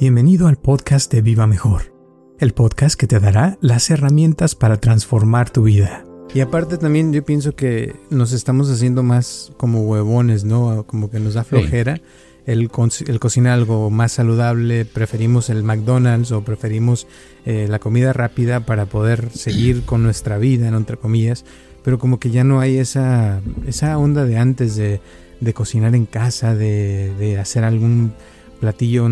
Bienvenido al podcast de Viva Mejor, el podcast que te dará las herramientas para transformar tu vida. Y aparte también yo pienso que nos estamos haciendo más como huevones, ¿no? Como que nos da flojera el, el cocinar algo más saludable, preferimos el McDonald's o preferimos eh, la comida rápida para poder seguir con nuestra vida, entre comillas, pero como que ya no hay esa, esa onda de antes de, de cocinar en casa, de, de hacer algún platillo,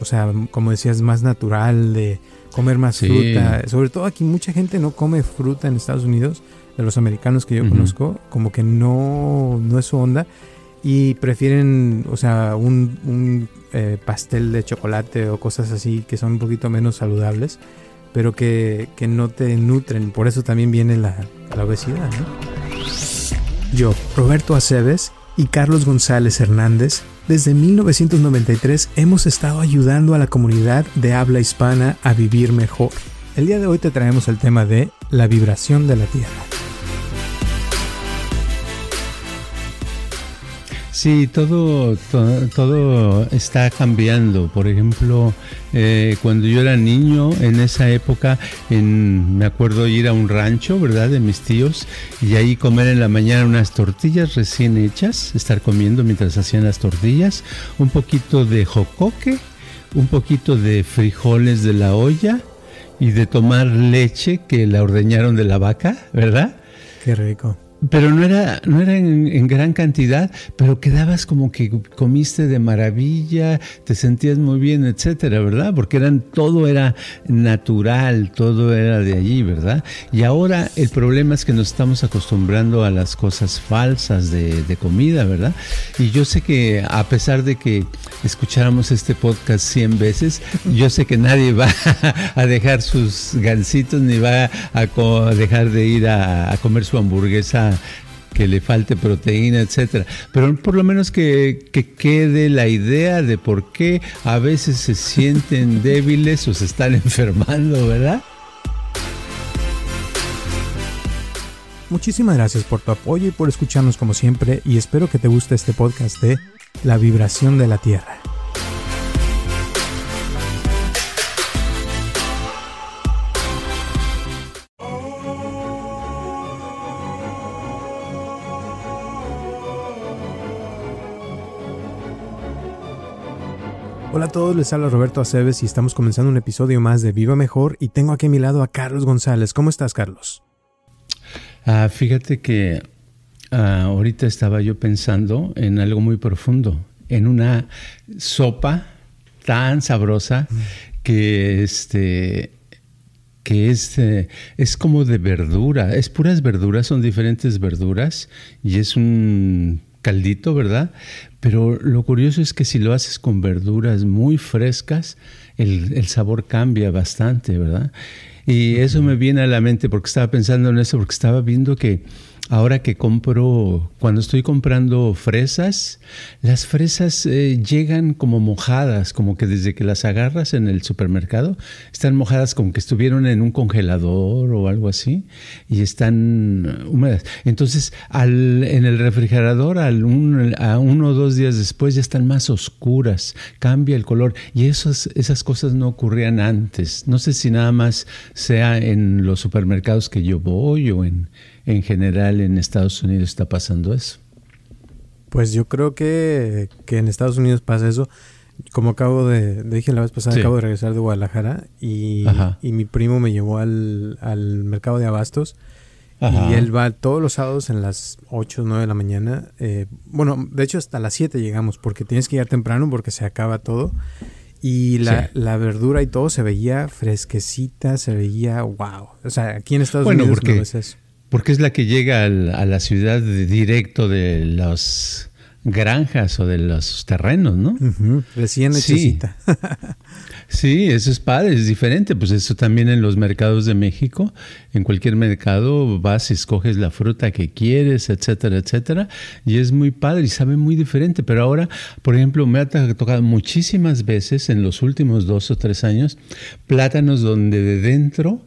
o sea, como decías, más natural, de comer más fruta. Sobre todo aquí mucha gente no come fruta en Estados Unidos, de los americanos que yo conozco, como que no, no es su onda y prefieren, o sea, un, eh, pastel de chocolate o cosas así que son un poquito menos saludables, pero que, no te nutren. Por eso también viene la, la obesidad. Yo, Roberto Aceves y Carlos González Hernández desde 1993 hemos estado ayudando a la comunidad de habla hispana a vivir mejor. El día de hoy te traemos el tema de la vibración de la Tierra. Sí, todo, todo, está cambiando. Por ejemplo, eh, cuando yo era niño, en esa época, en, me acuerdo ir a un rancho, ¿verdad? De mis tíos, y ahí comer en la mañana unas tortillas recién hechas, estar comiendo mientras hacían las tortillas, un poquito de jocoque, un poquito de frijoles de la olla y de tomar leche que la ordeñaron de la vaca, ¿verdad? Qué rico pero no era, no era en, gran cantidad, pero quedabas como que comiste de maravilla, te sentías muy bien, etcétera, ¿verdad? Porque eran, todo era natural, todo era de allí, ¿verdad? Y ahora el problema es que nos estamos acostumbrando a las cosas falsas de, comida, ¿verdad? Y yo sé que a pesar de que escucháramos este podcast 100 veces, yo sé que nadie va a dejar sus gansitos ni va a dejar de ir a comer su hamburguesa que le falte proteína, etcétera. Pero por lo menos que, quede la idea de por qué a veces se sienten débiles o se están enfermando, ¿verdad? Muchísimas gracias por tu apoyo y por escucharnos como siempre y espero que te guste este podcast de La vibración de la Tierra. Hola a todos, les habla Roberto Aceves y estamos comenzando un episodio más de Viva Mejor y tengo aquí a mi lado a Carlos González. ¿Cómo estás, Carlos? Ah, fíjate que ah, ahorita estaba yo pensando en algo muy profundo, en una sopa tan sabrosa mm. que este que es, eh, es como de verdura, es puras verduras, son diferentes verduras y es un caldito, ¿verdad? Pero lo curioso es que si lo haces con verduras muy frescas, el, sabor cambia bastante, ¿verdad? Y eso me viene a la mente porque estaba pensando en eso, porque estaba viendo que Ahora que compro, cuando estoy comprando fresas, las fresas eh, llegan como mojadas, como que desde que las agarras en el supermercado, están mojadas como que estuvieron en un congelador o algo así, y están húmedas. Entonces, al, en el refrigerador, al a uno o dos días después, ya están más oscuras, cambia el color, y esas, esas cosas no ocurrían antes. No sé si nada más sea en los supermercados que yo voy o en en general en Estados Unidos está pasando eso? Pues yo creo que, en Estados Unidos pasa eso. Como acabo de, dije la vez pasada, acabo de regresar de Guadalajara y, mi primo me llevó al, mercado de abastos. Y él va todos los sábados en las 8 o 9 de la mañana. Eh, bueno, de hecho hasta las 7 llegamos porque tienes que llegar temprano porque se acaba todo. Y la, la, verdura y todo se veía fresquecita, se veía wow. O sea, aquí en Estados Unidos no ves eso. Porque es la que llega a la ciudad directo de las granjas o de los terrenos, ¿no? Recién hechecita. Sí, eso es padre, es diferente. Pues eso también en los mercados de México. En cualquier mercado vas y escoges la fruta que quieres, etcétera, etcétera. Y es muy padre y sabe muy diferente. Pero ahora, por ejemplo, me ha tocado muchísimas veces en los últimos dos o tres años plátanos donde de dentro,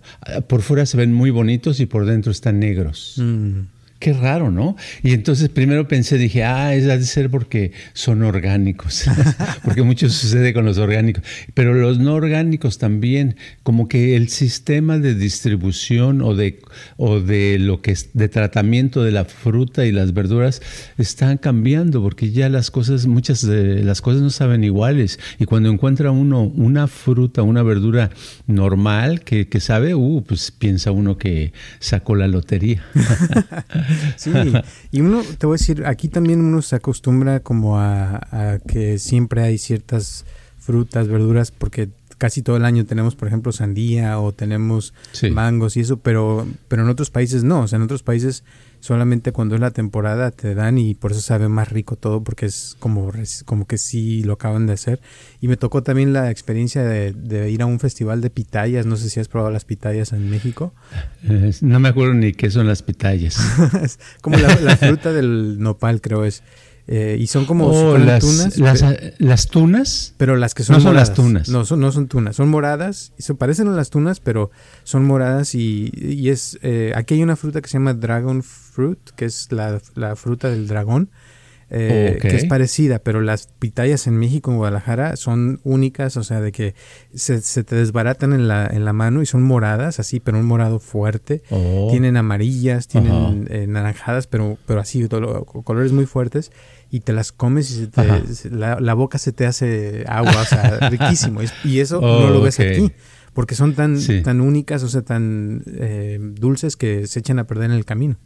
por fuera se ven muy bonitos y por dentro están negros. Mm qué raro, ¿no? Y entonces primero pensé, dije, ah, es de ser porque son orgánicos, porque mucho sucede con los orgánicos, pero los no orgánicos también, como que el sistema de distribución o de, o de lo que es de tratamiento de la fruta y las verduras están cambiando, porque ya las cosas, muchas de las cosas no saben iguales, y cuando encuentra uno una fruta, una verdura normal que, que sabe, uh, pues piensa uno que sacó la lotería. Sí, y uno, te voy a decir, aquí también uno se acostumbra como a, que siempre hay ciertas frutas, verduras, porque casi todo el año tenemos, por ejemplo, sandía o tenemos mangos y eso, pero, pero en otros países no, o sea, en otros países solamente cuando es la temporada te dan y por eso sabe más rico todo porque es como, como que sí lo acaban de hacer. Y me tocó también la experiencia de, ir a un festival de pitayas, no sé si has probado las pitayas en México. no me acuerdo ni qué son las pitayas. como la, la, fruta del nopal creo es. Eh, y son como, oh, las, tunas. Las, tunas? Pero las que son No son las tunas. No son, no son tunas, son moradas. Y se parecen a las tunas, pero son moradas y, y es... Eh, aquí hay una fruta que se llama dragon fruit, que es la, la fruta del dragón. Eh, que es parecida, pero las pitayas en México, en Guadalajara, son únicas, o sea, de que se, se te desbaratan en la, en la mano y son moradas, así, pero un morado fuerte. Oh. Tienen amarillas, tienen eh, naranjadas, pero, pero así, colores muy fuertes. Y te las comes y la, boca se te hace agua, o sea, riquísimo. Y eso no lo ves aquí porque son tan, tan únicas, o sea, tan eh, dulces que se echan a perder en el camino.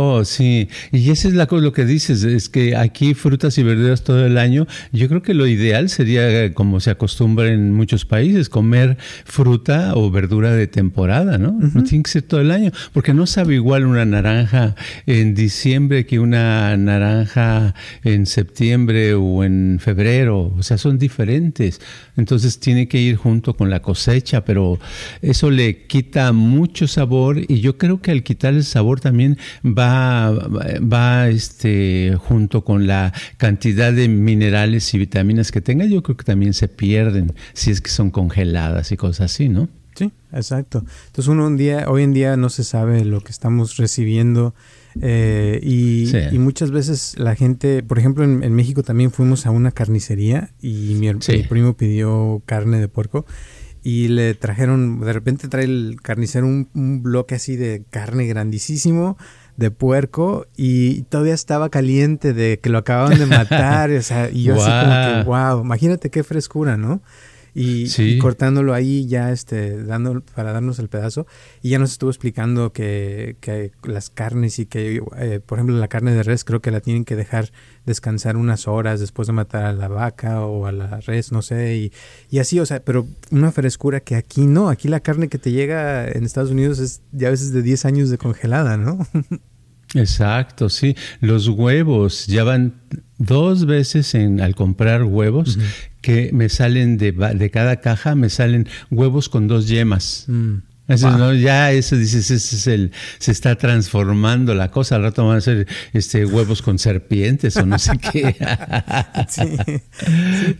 Oh, sí. Y eso es la, lo que dices, es que aquí frutas y verduras todo el año. Yo creo que lo ideal sería, eh, como se acostumbra en muchos países, comer fruta o verdura de temporada, ¿no? No tiene que ser todo el año, porque no sabe igual una naranja en diciembre que una naranja en septiembre o en febrero. O sea, son diferentes. Entonces tiene que ir junto con la cosecha, pero eso le quita mucho sabor y yo creo que al quitar el sabor también va va, este, junto con la cantidad de minerales y vitaminas que tenga, yo creo que también se pierden si es que son congeladas y cosas así, ¿no? Sí, exacto. Entonces uno un día, hoy en día no se sabe lo que estamos recibiendo eh, y, muchas veces la gente, por ejemplo en, México también fuimos a una carnicería y mi, mi, primo pidió carne de puerco y le trajeron, de repente trae el carnicero un, un bloque así de carne grandísimo de puerco y todavía estaba caliente de que lo acababan de matar, o sea, y yo así como que, wow, imagínate qué frescura, ¿no? Y, cortándolo ahí ya este dando para darnos el pedazo. Y ya nos estuvo explicando que, que las carnes y que eh, por ejemplo la carne de res creo que la tienen que dejar descansar unas horas después de matar a la vaca o a la res no sé y, y así o sea pero una frescura que aquí no. Aquí la carne que te llega en Estados Unidos es ya a veces de 10 años de congelada no Exacto, sí. Los huevos ya van dos veces en, al comprar huevos que me salen de, de, cada caja, me salen huevos con dos yemas. Mm. Eso, Ya eso dices, ese es el, se está transformando la cosa. Al rato van a ser este, huevos con serpientes o no sé qué. sí.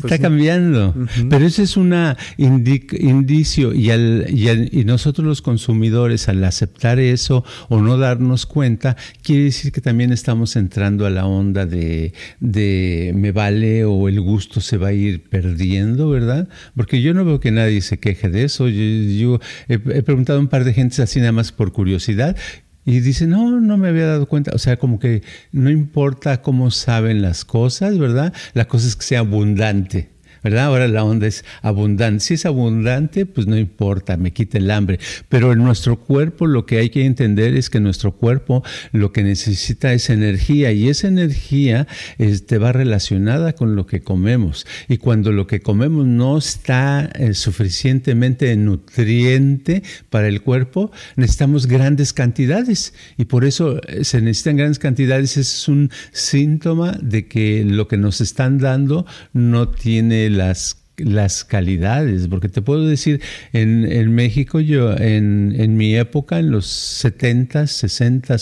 Pues está cambiando. Pero ese es un indicio y, al, y, nosotros los consumidores al aceptar eso o no darnos cuenta, quiere decir que también estamos entrando a la onda de, de me vale o el gusto se va a ir perdiendo, ¿verdad? Porque yo no veo que nadie se queje de eso. Yo, he, preguntado a un par de gentes así nada más por curiosidad y dicen, no, no me había dado cuenta. O sea, como que no importa cómo saben las cosas, ¿verdad? La cosa es que sea abundante. ¿Verdad? Ahora la onda es abundante. Si es abundante, pues no importa, me quita el hambre. Pero en nuestro cuerpo lo que hay que entender es que nuestro cuerpo lo que necesita es energía y esa energía este, va relacionada con lo que comemos. Y cuando lo que comemos no está eh, suficientemente nutriente para el cuerpo, necesitamos grandes cantidades. Y por eso eh, se necesitan grandes cantidades. Es un síntoma de que lo que nos están dando no tiene las las calidades, porque te puedo decir, en, en México yo, en, en, mi época, en los 70, 60,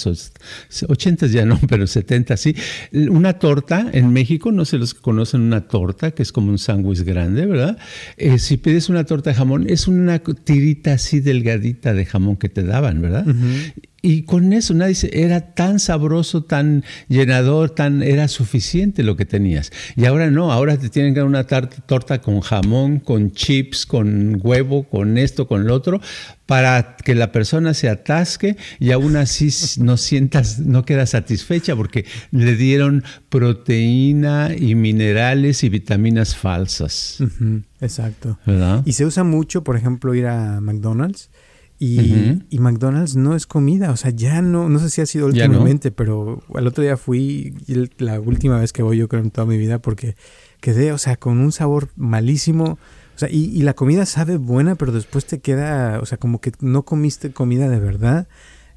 80 ya no, pero 70 sí, una torta en México, no sé los que conocen una torta, que es como un sándwich grande, ¿verdad? Eh, si pides una torta de jamón, es una tirita así delgadita de jamón que te daban, ¿verdad? Y con eso nadie era tan sabroso, tan llenador, tan era suficiente lo que tenías. Y ahora no, ahora te tienen que dar una torta con jamón, con chips, con huevo, con esto, con lo otro, para que la persona se atasque y aún así no sientas, no queda satisfecha porque le dieron proteína y minerales y vitaminas falsas. exacto. Y se usa mucho, por ejemplo, ir a McDonald's y, McDonald's no es comida, o sea, ya no, no sé si ha sido últimamente, pero el otro día fui, la última vez que voy yo creo en toda mi vida, porque quedé, o sea, con un sabor malísimo, o sea, y, la comida sabe buena, pero después te queda, o sea, como que no comiste comida de verdad,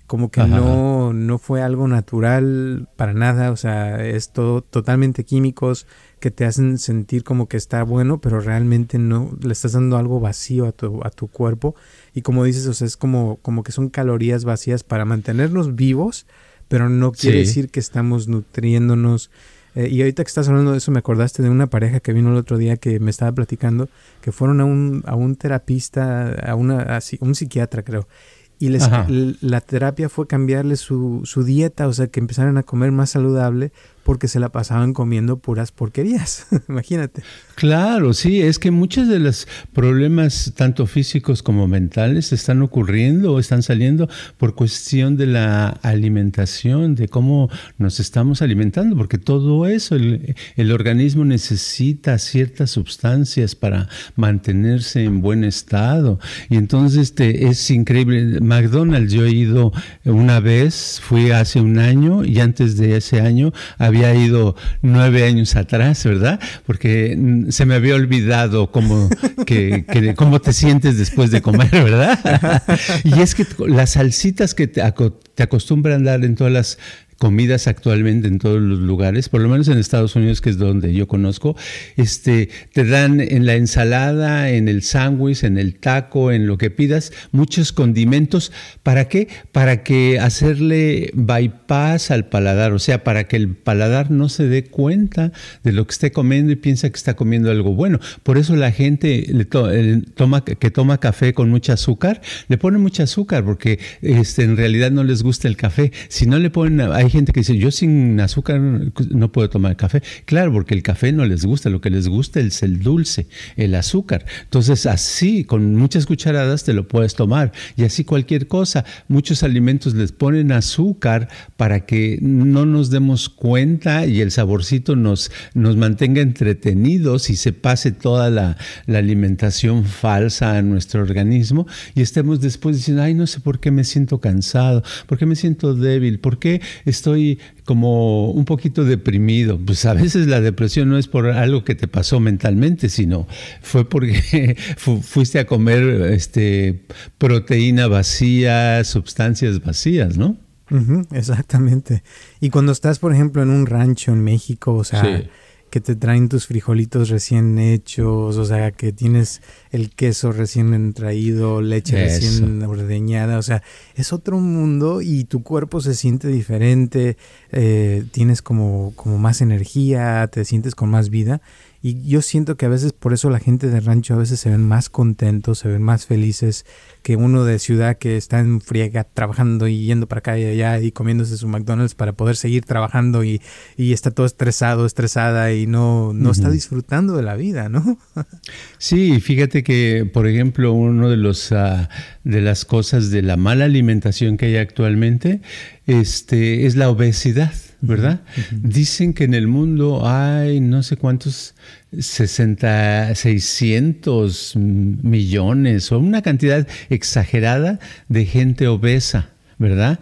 como que no, no fue algo natural para nada, o sea, es todo totalmente químicos que te hacen sentir como que está bueno, pero realmente no, le estás dando algo vacío a tu, a tu cuerpo. Y como dices, o sea, es como, como que son calorías vacías para mantenernos vivos, pero no quiere decir que estamos nutriéndonos. Eh, y ahorita que estás hablando de eso, me acordaste de una pareja que vino el otro día que me estaba platicando, que fueron a un, a un terapista, a una, a un psiquiatra creo, y les, la terapia fue cambiarle su, su, dieta, o sea, que empezaran a comer más saludable porque se la pasaban comiendo puras porquerías. Imagínate. Claro, sí, es que muchos de los problemas, tanto físicos como mentales, están ocurriendo o están saliendo por cuestión de la alimentación, de cómo nos estamos alimentando, porque todo eso, el, el organismo necesita ciertas sustancias para mantenerse en buen estado. Y entonces este, es increíble. McDonald's, yo he ido una vez, fui hace un año y antes de ese año había ido nueve años atrás, ¿verdad? Porque se me había olvidado cómo, que, cómo te sientes después de comer, ¿verdad? y es que las salsitas que te, te acostumbran dar en todas las comidas actualmente en todos los lugares, por lo menos en Estados Unidos, que es donde yo conozco, este, te dan en la ensalada, en el sándwich, en el taco, en lo que pidas, muchos condimentos. ¿Para qué? Para que hacerle bypass al paladar, o sea, para que el paladar no se dé cuenta de lo que esté comiendo y piensa que está comiendo algo bueno. Por eso la gente le toma, que toma café con mucho azúcar, le pone mucho azúcar porque este, en realidad no les gusta el café. Si no le ponen, gente que dice, yo sin azúcar no puedo tomar café. Claro, porque el café no les gusta, lo que les gusta es el dulce, el azúcar. Entonces así, con muchas cucharadas te lo puedes tomar. Y así cualquier cosa. Muchos alimentos les ponen azúcar para que no nos demos cuenta y el saborcito nos, nos mantenga entretenidos y se pase toda la, alimentación falsa a nuestro organismo y estemos después diciendo, ay, no sé por qué me siento cansado, por qué me siento débil, por qué estoy como un poquito deprimido. Pues a veces la depresión no es por algo que te pasó mentalmente, sino fue porque fuiste a comer este, proteína vacía, sustancias vacías, ¿no? exactamente. Y cuando estás, por ejemplo, en un rancho en México, o sea, que te traen tus frijolitos recién hechos, o sea, que tienes el queso recién traído, leche recién ordeñada, o sea, es otro mundo y tu cuerpo se siente diferente, eh, tienes como, como más energía, te sientes con más vida y yo siento que a veces por eso la gente de rancho a veces se ven más contentos, se ven más felices que uno de ciudad que está en friega trabajando y yendo para acá y allá y comiéndose su McDonald's para poder seguir trabajando y, y está todo estresado, estresada y no, no está disfrutando de la vida, ¿no? sí, fíjate que, por ejemplo, uno de los uh, de las cosas de la mala alimentación que hay actualmente este, es la obesidad. ¿Verdad? Dicen que en el mundo hay no sé cuántos, 60, 600 millones o una cantidad exagerada de gente obesa, ¿verdad?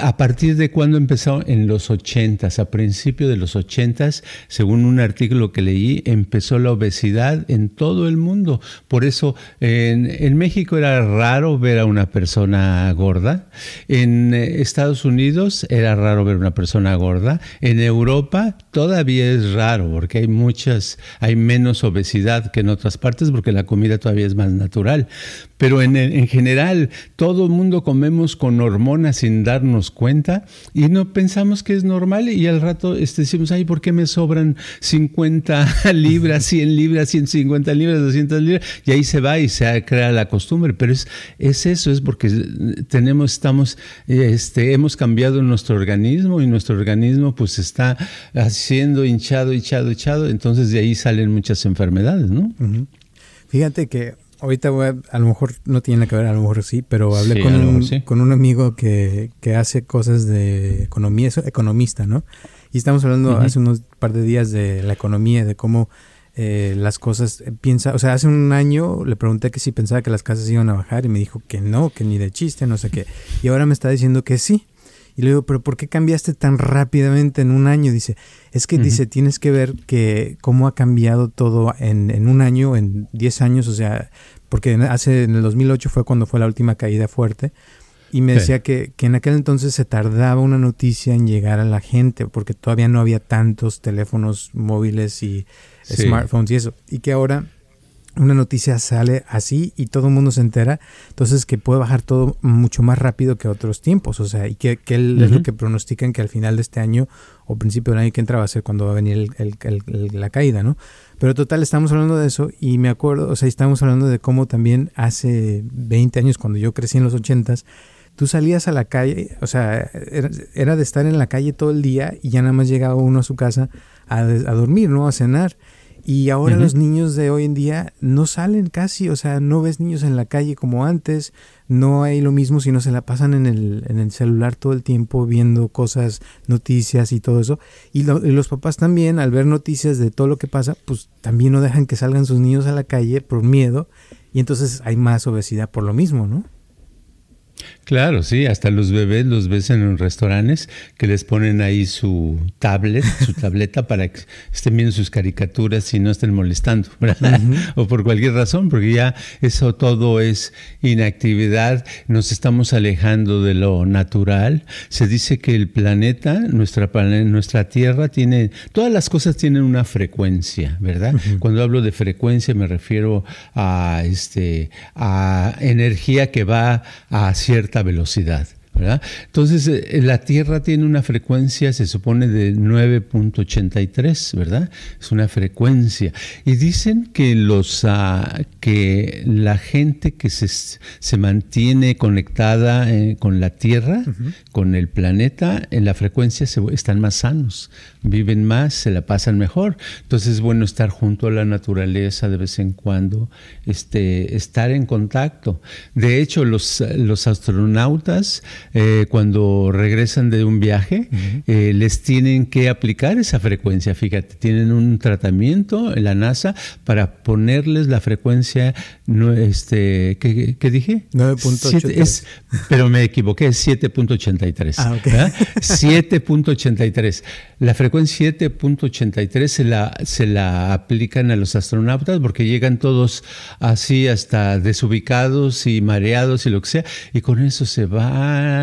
¿A partir de cuándo empezó? En los 80, a principios de los 80, según un artículo que leí, empezó la obesidad en todo el mundo. Por eso en, México era raro ver a una persona gorda. En eh, Estados Unidos era raro ver a una persona gorda. En Europa todavía es raro porque hay muchas, hay menos obesidad que en otras partes porque la comida todavía es más natural. Pero en, en general todo el mundo comemos con hormonas sin dar darnos cuenta y no pensamos que es normal y al rato este, decimos, ay, ¿por qué me sobran 50 libras, 100 libras, 150 libras, 200 libras? Y ahí se va y se crea la costumbre, pero es, es eso, es porque tenemos, estamos, este, hemos cambiado nuestro organismo y nuestro organismo pues está haciendo hinchado, hinchado, hinchado, entonces de ahí salen muchas enfermedades, ¿no? Fíjate que ahorita voy a, lo mejor no tiene que ver, a lo mejor sí, pero hablé con, un, con un amigo que, que, hace cosas de economía, es economista, ¿no? Y estamos hablando hace unos par de días de la economía, de cómo eh, las cosas eh, piensa, o sea, hace un año le pregunté que si pensaba que las casas iban a bajar y me dijo que no, que ni de chiste, no sé qué. Y ahora me está diciendo que sí. Y le digo, pero ¿por qué cambiaste tan rápidamente en un año? Dice, es que dice, tienes que ver que cómo ha cambiado todo en, en un año, en 10 años, o sea, porque hace, en el 2008 fue cuando fue la última caída fuerte. Y me decía que, que, en aquel entonces se tardaba una noticia en llegar a la gente, porque todavía no había tantos teléfonos móviles y smartphones y eso. Y que ahora una noticia sale así y todo el mundo se entera, entonces que puede bajar todo mucho más rápido que otros tiempos, o sea, y que, que es lo que pronostican que al final de este año o principio del año que entra va a ser cuando va a venir la caída, ¿no? Pero total, estamos hablando de eso y me acuerdo, o sea, estamos hablando de cómo también hace 20 años, cuando yo crecí en los 80s, tú salías a la calle, o sea, era, de estar en la calle todo el día y ya nada más llegaba uno a su casa a, a dormir, ¿no? A cenar. Y ahora los niños de hoy en día no salen casi, o sea, no ves niños en la calle como antes, no hay lo mismo si no se la pasan en el, en el celular todo el tiempo viendo cosas, noticias y todo eso. Y, y, los papás también, al ver noticias de todo lo que pasa, pues también no dejan que salgan sus niños a la calle por miedo y entonces hay más obesidad por lo mismo, ¿no? Claro, sí, hasta los bebés los ves en los restaurantes que les ponen ahí su tablet, su tableta para que estén viendo sus caricaturas y no estén molestando, ¿verdad? O por cualquier razón, porque ya eso todo es inactividad, nos estamos alejando de lo natural. Se dice que el planeta, nuestra, nuestra Tierra tiene, todas las cosas tienen una frecuencia, ¿verdad? Cuando hablo de frecuencia me refiero a, este, a energía que va a cierta velocidad. Entonces, eh, la Tierra tiene una frecuencia, se supone, de 9.83, ¿verdad? Es una frecuencia. Y dicen que, los, ah, que la gente que se, se mantiene conectada eh, con la Tierra, con el planeta, en la frecuencia se, están más sanos, viven más, se la pasan mejor. Entonces, es bueno estar junto a la naturaleza de vez en cuando, este, estar en contacto. De hecho, los, los astronautas, eh, cuando regresan de un viaje, eh, les tienen que aplicar esa frecuencia. Fíjate, tienen un tratamiento en la NASA para ponerles la frecuencia, no, este, ¿qué, dije? 9.83. Pero me equivoqué, es 7.83. Ah, 7.83. La frecuencia 7.83 se la, se la aplican a los astronautas porque llegan todos así hasta desubicados y mareados y lo que sea, y con eso se van,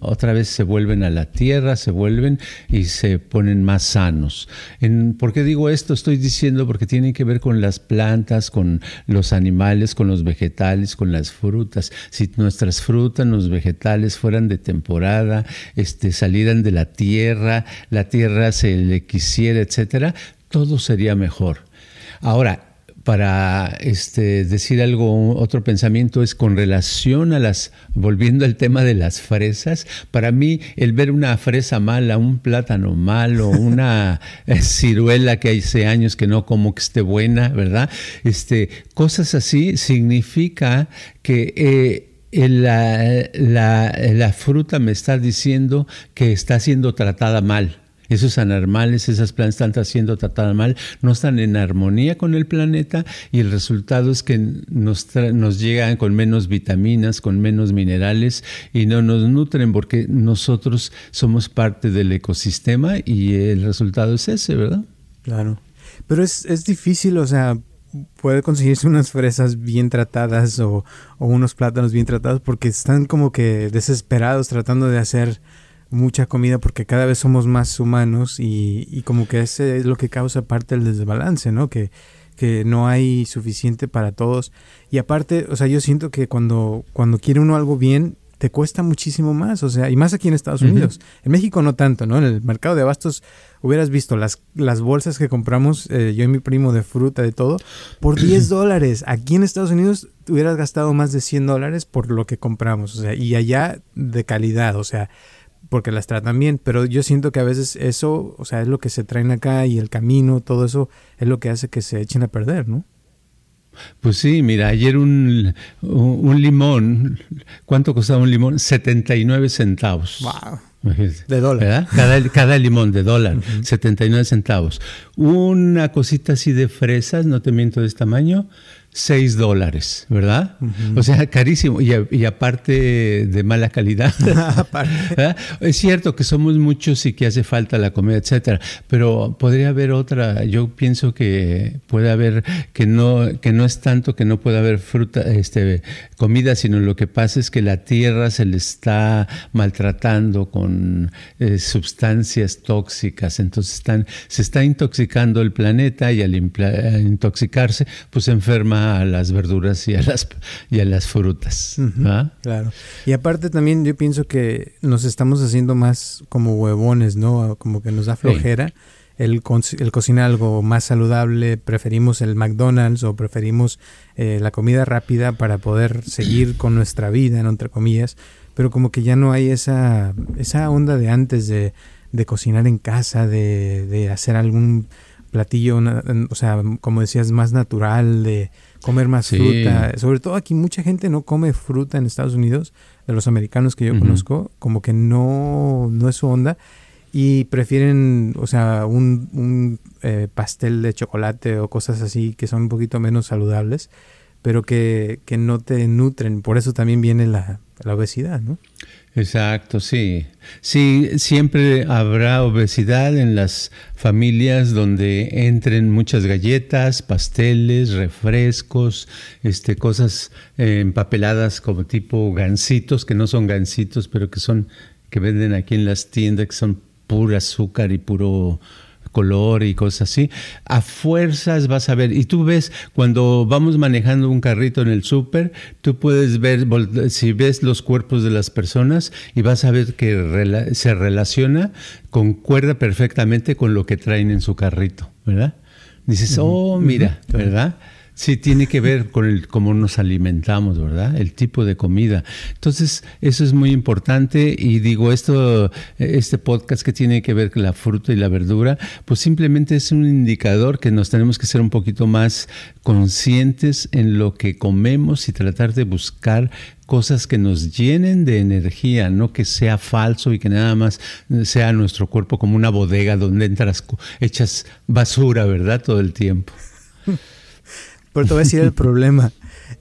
otra vez se vuelven a la Tierra, se vuelven y se ponen más sanos. En, ¿Por qué digo esto? Estoy diciendo porque tiene que ver con las plantas, con los animales, con los vegetales, con las frutas. Si nuestras frutas, los vegetales fueran de temporada, este, salieran de la tierra, la tierra se le quisiera, etcétera, todo sería mejor. Ahora, para este, decir algo, otro pensamiento es con relación a las, volviendo al tema de las fresas, para mí el ver una fresa mala, un plátano malo, una eh, ciruela que hace años que no como que esté buena, ¿verdad? Este, cosas así significa que... Eh, la, la fruta me está diciendo que está siendo tratada mal esos anormales, esas plantas están siendo tratadas mal, no están en armonía con el planeta y el resultado es que nos, nos llegan con menos vitaminas, con menos minerales y no nos nutren porque nosotros somos parte del ecosistema y el resultado es ese, ¿verdad? Claro. Pero es, es difícil, o sea, puede conseguirse unas fresas bien tratadas o, o, unos plátanos bien tratados porque están como que desesperados tratando de hacer mucha comida porque cada vez somos más humanos y, y como que ese es lo que causa parte del desbalance, ¿no? Que, que no hay suficiente para todos. Y aparte, o sea, yo siento que cuando, cuando quiere uno algo bien, te cuesta muchísimo más, o sea, y más aquí en Estados Unidos. En México no tanto, ¿no? En el mercado de abastos hubieras visto las, las bolsas que compramos, eh, yo y mi primo de fruta, de todo, por 10 dólares. Aquí en Estados Unidos hubieras gastado más de 100 dólares por lo que compramos, o sea, y allá de calidad, o sea, porque las tratan bien, pero yo siento que a veces eso, o sea, es lo que se traen acá y el camino, todo eso es lo que hace que se echen a perder, ¿no? Pues sí, mira, ayer un, un limón, ¿cuánto costaba un limón? 79 centavos. Wow. De dólar. Cada, cada, limón de dólar, 79 centavos. Una cosita así de fresas, no te miento de este tamaño, 6 dólares, ¿verdad? O sea, carísimo y, aparte de mala calidad. es cierto que somos muchos y que hace falta la comida, etcétera, pero podría haber otra. Yo pienso que puede haber que no que no es tanto que no pueda haber fruta, este, comida, sino lo que pasa es que la tierra se le está maltratando con eh, sustancias tóxicas, entonces están se está intoxicando el planeta y al intoxicarse, pues enferma a las verduras y a las, y a las frutas. Claro. Y aparte también yo pienso que nos estamos haciendo más como huevones, ¿no? Como que nos da flojera. El, el, cocinar algo más saludable, preferimos el McDonald's o preferimos eh, la comida rápida para poder seguir con nuestra vida, entre comillas, pero como que ya no hay esa, esa onda de antes de, de cocinar en casa, de, de hacer algún platillo, o sea, como decías, más natural, de, comer más fruta. Sobre todo aquí mucha gente no come fruta en Estados Unidos, de los americanos que yo conozco, como que no, no es su onda. Y prefieren, o sea, un, un eh, pastel de chocolate o cosas así que son un poquito menos saludables, pero que, que no te nutren. Por eso también viene la, la obesidad, ¿no? Exacto, sí. Sí, siempre habrá obesidad en las familias donde entren muchas galletas, pasteles, refrescos, este, cosas eh, empapeladas como tipo gansitos, que no son gansitos, pero que son, que venden aquí en las tiendas, que son puro azúcar y puro color y cosas así, a fuerzas vas a ver. Y tú ves, cuando vamos manejando un carrito en el súper, tú puedes ver, si ves los cuerpos de las personas y vas a ver que se relaciona, concuerda perfectamente con lo que traen en su carrito, ¿verdad? Dices, oh, mira, ¿verdad? Sí, tiene que ver con el, cómo nos alimentamos, ¿verdad? El tipo de comida. Entonces, eso es muy importante y digo, esto, este podcast que tiene que ver con la fruta y la verdura, pues simplemente es un indicador que nos tenemos que ser un poquito más conscientes en lo que comemos y tratar de buscar cosas que nos llenen de energía, no que sea falso y que nada más sea nuestro cuerpo como una bodega donde entras, echas basura, ¿verdad? Todo el tiempo. Pero te voy a decir el problema.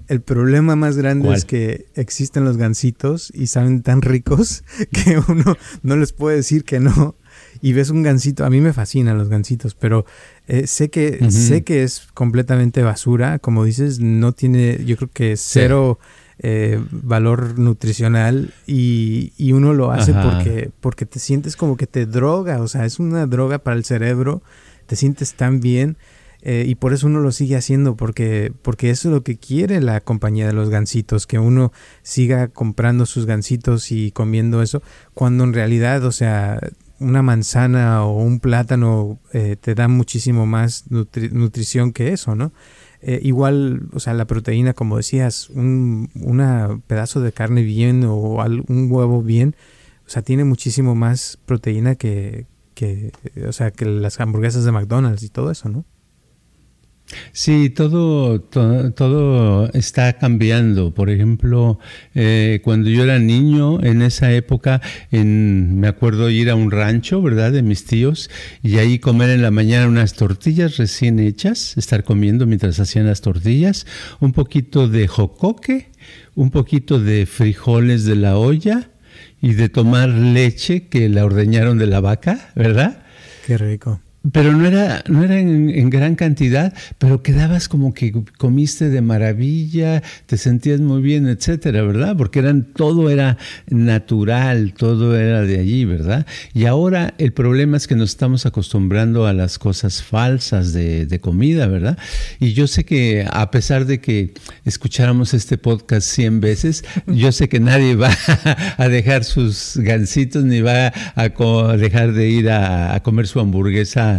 El problema más grande es que existen los gansitos y saben tan ricos que uno no les puede decir que no. Y ves un gansito, a mí me fascinan los gansitos, pero eh, sé que sé que es completamente basura, como dices, no tiene, yo creo que cero eh, valor nutricional y, y, uno lo hace porque porque te sientes como que te droga, o sea, es una droga para el cerebro, te sientes tan bien eh, y por eso uno lo sigue haciendo, porque, porque eso es lo que quiere la compañía de los gansitos, que uno siga comprando sus gansitos y comiendo eso, cuando en realidad, o sea, una manzana o un plátano eh, te da muchísimo más nutrición que eso, ¿no? Eh, igual, o sea, la proteína, como decías, un una pedazo de carne bien o un huevo bien, o sea, tiene muchísimo más proteína que, que, o sea, que las hamburguesas de McDonald's y todo eso, ¿no? Sí, todo, todo, está cambiando. Por ejemplo, eh, cuando yo era niño, en esa época, en, me acuerdo ir a un rancho, ¿verdad? De mis tíos, y ahí comer en la mañana unas tortillas recién hechas, estar comiendo mientras hacían las tortillas, un poquito de jocoque, un poquito de frijoles de la olla y de tomar leche que la ordeñaron de la vaca, ¿verdad? Qué rico pero no era, no era en, gran cantidad, pero quedabas como que comiste de maravilla, te sentías muy bien, etcétera, ¿verdad? Porque eran, todo era natural, todo era de allí, ¿verdad? Y ahora el problema es que nos estamos acostumbrando a las cosas falsas de, de comida, ¿verdad? Y yo sé que a pesar de que escucháramos este podcast 100 veces, yo sé que nadie va a dejar sus gansitos ni va a dejar de ir a comer su hamburguesa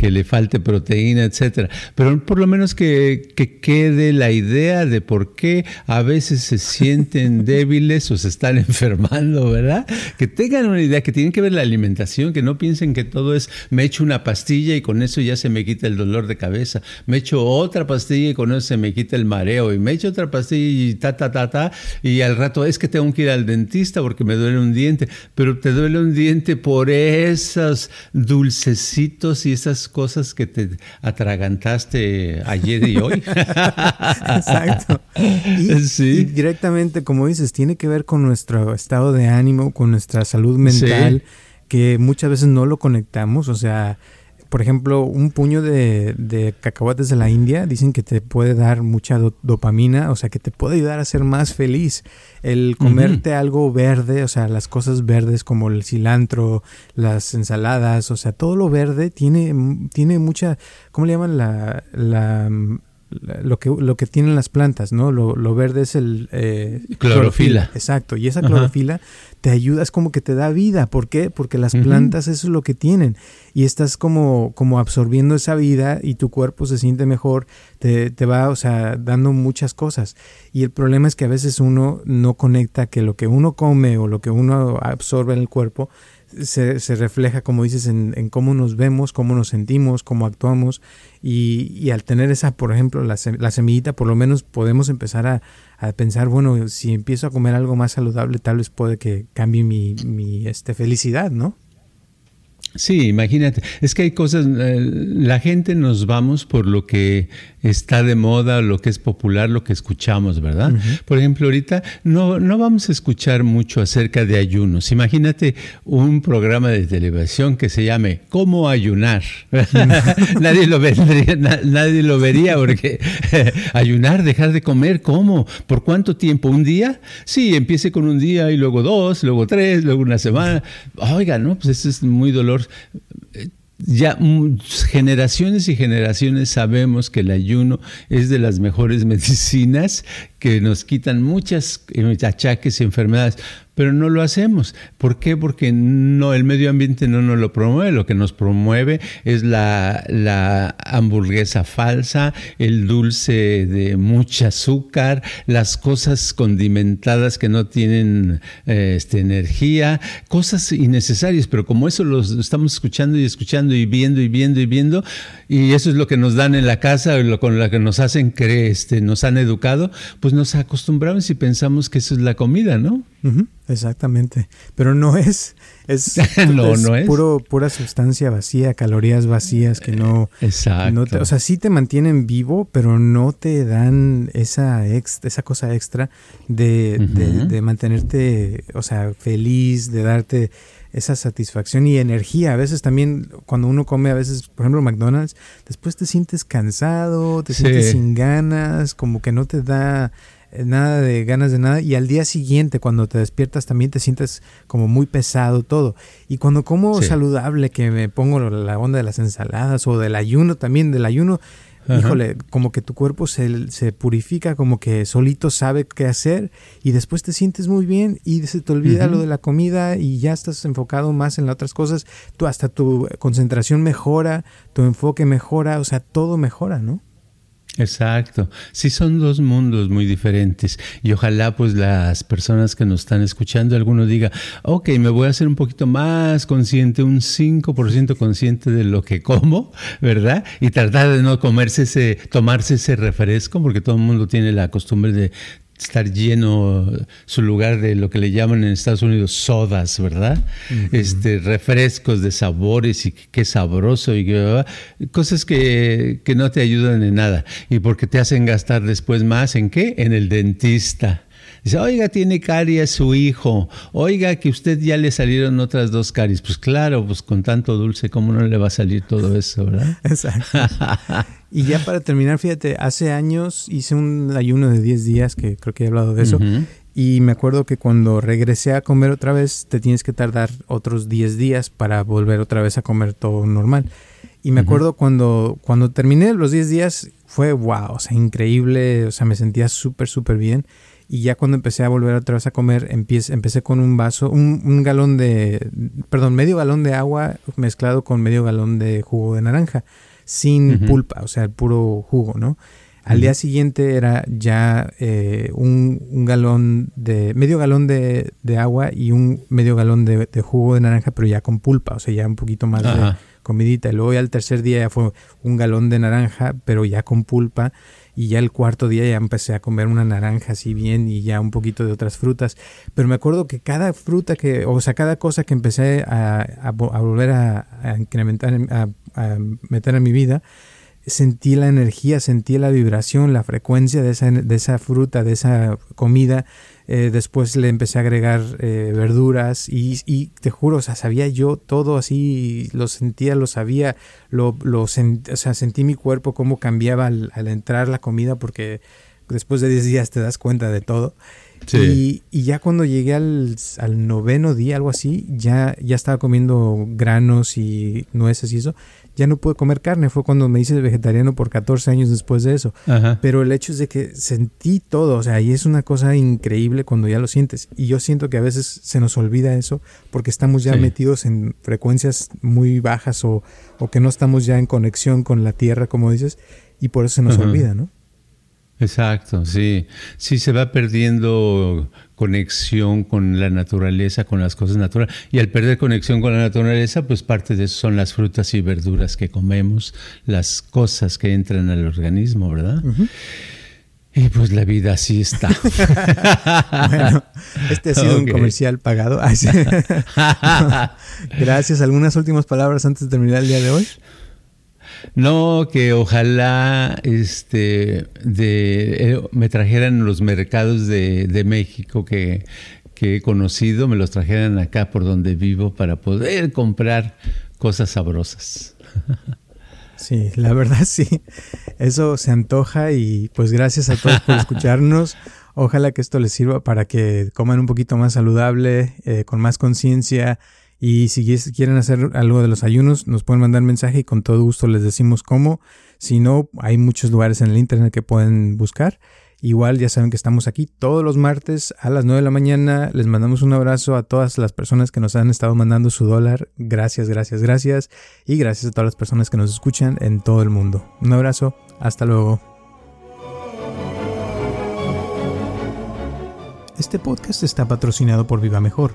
que le falte proteína, etcétera. Pero por lo menos que, quede la idea de por qué a veces se sienten débiles o se están enfermando, ¿verdad? Que tengan una idea, que tienen que ver la alimentación, que no piensen que todo es me echo una pastilla y con eso ya se me quita el dolor de cabeza, me echo otra pastilla y con eso se me quita el mareo, y me echo otra pastilla y ta, ta, ta, ta, y al rato es que tengo que ir al dentista porque me duele un diente, pero te duele un diente por esos dulcecitos y esas cosas que te atragantaste ayer y hoy. Exacto. Y, directamente, como dices, tiene que ver con nuestro estado de ánimo, con nuestra salud mental, que muchas veces no lo conectamos. O sea, por ejemplo, un puño de, cacahuates de la India dicen que te puede dar mucha dopamina, o sea, que te puede ayudar a ser más feliz. El comerte algo verde, o sea, las cosas verdes como el cilantro, las ensaladas, o sea, todo lo verde tiene, tiene mucha, ¿cómo le llaman? La, la lo que, lo que tienen las plantas, ¿no? Lo, lo verde es el... Eh, clorofila. Exacto, y esa clorofila te ayuda, es como que te da vida. ¿Por qué? Porque las plantas eso es lo que tienen. Y estás como, como absorbiendo esa vida y tu cuerpo se siente mejor, te, te va, o sea, dando muchas cosas. Y el problema es que a veces uno no conecta que lo que uno come o lo que uno absorbe en el cuerpo se, se, refleja, como dices, en, en, cómo nos vemos, cómo nos sentimos, cómo actuamos. Y, y al tener esa, por ejemplo, la, semillita, por lo menos podemos empezar a, pensar, bueno, si empiezo a comer algo más saludable, tal vez puede que cambie mi, mi este, felicidad, ¿no? Sí, imagínate. Es que hay cosas, eh, la gente nos vamos por lo que está de moda, lo que es popular, lo que escuchamos, ¿verdad? Por ejemplo, ahorita no, no vamos a escuchar mucho acerca de ayunos. Imagínate un programa de televisión que se llame ¿Cómo ayunar? nadie, lo vendría, nadie lo vería porque ayunar, dejar de comer, ¿cómo? ¿Por cuánto tiempo? ¿Un día? Sí, empiece con un día y luego dos, luego tres, luego una semana. Oiga, ¿no? Pues eso es muy dolor ya generaciones y generaciones sabemos que el ayuno es de las mejores medicinas que nos quitan muchas eh, achaques y enfermedades pero no lo hacemos. ¿Por qué? Porque no, el medio ambiente no nos lo promueve. Lo que nos promueve es la, hamburguesa falsa, el dulce de mucha azúcar, las cosas condimentadas que no tienen eh, este, energía, cosas innecesarias, pero como eso lo estamos escuchando y escuchando y viendo y viendo y viendo, y eso es lo que nos dan en la casa, lo, con lo que nos hacen creer, este, nos han educado, pues nos acostumbramos y pensamos que eso es la comida, ¿no? exactamente. Pero no es. Es, no, no es. Puro, pura sustancia vacía, calorías vacías que no. Exacto. o sea, sí te mantienen vivo, pero no te dan esa, esa cosa extra de, de, mantenerte, o sea, feliz, de darte esa satisfacción y energía. A veces también cuando uno come, a veces, por ejemplo, McDonald's, después te sientes cansado, te sientes sin ganas, como que no te da eh, nada de ganas de nada y al día siguiente cuando te despiertas también te sientes como muy pesado todo. Y cuando como saludable que me pongo la onda de las ensaladas o del ayuno también del ayuno híjole como que tu cuerpo se, se, purifica como que solito sabe qué hacer y después te sientes muy bien y se te olvida lo de la comida y ya estás enfocado más en las otras cosas. Tú hasta tu concentración mejora tu enfoque mejora o sea todo mejora no Exacto. Sí, son dos mundos muy diferentes. Y ojalá pues las personas que nos están escuchando, alguno diga, ok, me voy a hacer un poquito más consciente, un 5% consciente de lo que como, ¿verdad? Y tratar de no comerse ese, tomarse ese refresco, porque todo el mundo tiene la costumbre de estar lleno su lugar de lo que le llaman en Estados Unidos sodas, ¿verdad? Este refrescos de sabores y qué sabroso y cosas que, no te ayudan en nada y porque te hacen gastar después más en qué? En el dentista. Dice, oiga, tiene caries su hijo. Oiga, que usted ya le salieron otras dos caries. Pues claro, pues con tanto dulce, ¿cómo no le va a salir todo eso, verdad? Exacto. y ya para terminar, fíjate, hace años hice un ayuno de 10 días, que creo que he hablado de eso. Y me acuerdo que cuando regresé a comer otra vez, te tienes que tardar otros 10 días para volver otra vez a comer todo normal. Y me acuerdo cuando, cuando terminé los 10 días, fue wow, o sea, increíble, o sea, me sentía súper, súper bien. Y ya cuando empecé a volver otra vez a comer, empecé, empecé con un vaso, un, galón de, perdón, medio galón de agua mezclado con medio galón de jugo de naranja, sin pulpa, o sea, el puro jugo, ¿no? Al día siguiente era ya eh, un, galón de, medio galón de, agua y un medio galón de, jugo de naranja, pero ya con pulpa, o sea, ya un poquito más de comidita. Y luego ya el tercer día ya fue un galón de naranja, pero ya con pulpa. Y ya el cuarto día ya empecé a comer una naranja así bien y ya un poquito de otras frutas. Pero me acuerdo que cada fruta que, o sea, cada cosa que empecé a, volver a, incrementar, a, meter en mi vida, sentí la energía, sentí la vibración, la frecuencia de esa, de esa fruta, de esa comida eh, después le empecé a agregar eh, verduras y, te juro, o sea, sabía yo todo así, lo sentía, lo sabía, lo, lo o sea, sentí mi cuerpo cómo cambiaba al, entrar la comida porque después de 10 días te das cuenta de todo. Y, ya cuando llegué al, al, noveno día, algo así, ya, ya estaba comiendo granos y nueces y eso ya no pude comer carne. Fue cuando me hice vegetariano por 14 años después de eso. Pero el hecho es de que sentí todo, o sea, y es una cosa increíble cuando ya lo sientes. Y yo siento que a veces se nos olvida eso porque estamos ya metidos en frecuencias muy bajas o, o, que no estamos ya en conexión con la tierra, como dices, y por eso se nos olvida, ¿no? Exacto, sí. Sí se va perdiendo conexión con la naturaleza, con las cosas naturales. Y al perder conexión con la naturaleza, pues parte de eso son las frutas y verduras que comemos, las cosas que entran al organismo, ¿verdad? Y pues la vida así está. bueno, este ha sido un comercial pagado. Gracias. ¿Algunas últimas palabras antes de terminar el día de hoy? No, que ojalá este, de, eh, me trajeran los mercados de, de México que, que, he conocido, me los trajeran acá por donde vivo para poder comprar cosas sabrosas. Sí, la verdad sí, eso se antoja y pues gracias a todos por escucharnos. Ojalá que esto les sirva para que coman un poquito más saludable, eh, con más conciencia y si quieren hacer algo de los ayunos, nos pueden mandar mensaje y con todo gusto les decimos cómo. Si no, hay muchos lugares en el internet que pueden buscar. Igual ya saben que estamos aquí todos los martes a las 9 de la mañana. Les mandamos un abrazo a todas las personas que nos han estado mandando su dólar. Gracias, gracias, gracias. Y gracias a todas las personas que nos escuchan en todo el mundo. Un abrazo. Hasta luego. Este podcast está patrocinado por Viva Mejor